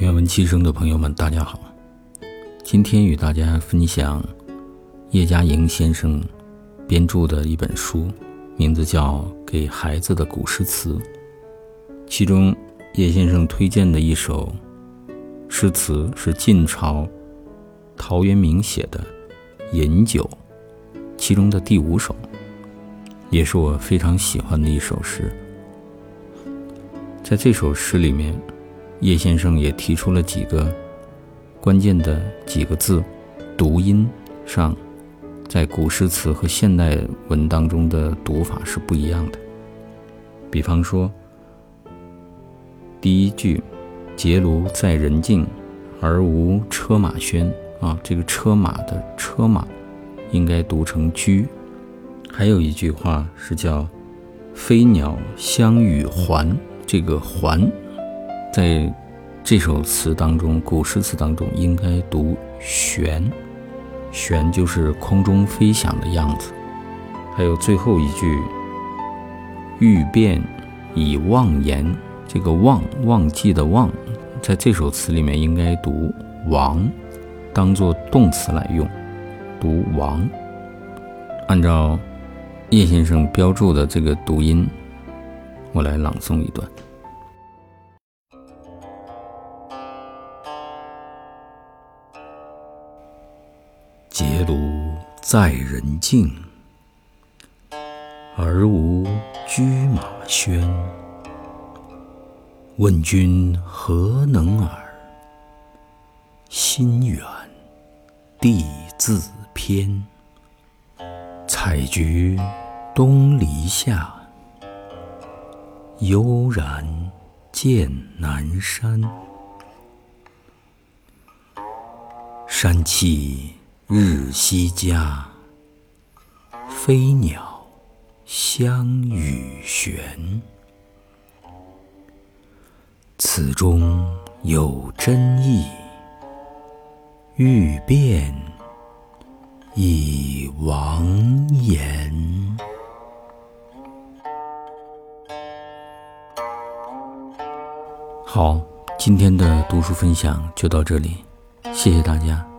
愿闻其声的朋友们，大家好。今天与大家分享叶嘉莹先生编著的一本书，名字叫《给孩子的古诗词》。其中，叶先生推荐的一首诗词是晋朝陶渊明写的《饮酒》，其中的第五首，也是我非常喜欢的一首诗。在这首诗里面，叶先生也提出了几个关键的几个字，读音上，在古诗词和现代文当中的读法是不一样的。比方说，第一句“结庐在人境，而无车马喧”，啊，这个车马的车马应该读成驹。还有一句话是叫“飞鸟相与还”。这个“还”在这首词当中，古诗词当中应该读“旋”，“旋”就是空中飞翔的样子。还有最后一句“欲辨已忘言”，这个“忘”忘记的“忘”，在这首词里面应该读“亡”，当做动词来用，读“亡”。按照叶先生标注的这个读音。我来朗诵一段：结庐在人境，而无车马喧。问君何能尔？心远地自偏。采菊东篱下。悠然见南山，山气日夕佳。飞鸟相与旋，此中有真意。欲辨已忘言。好，今天的读书分享就到这里，谢谢大家。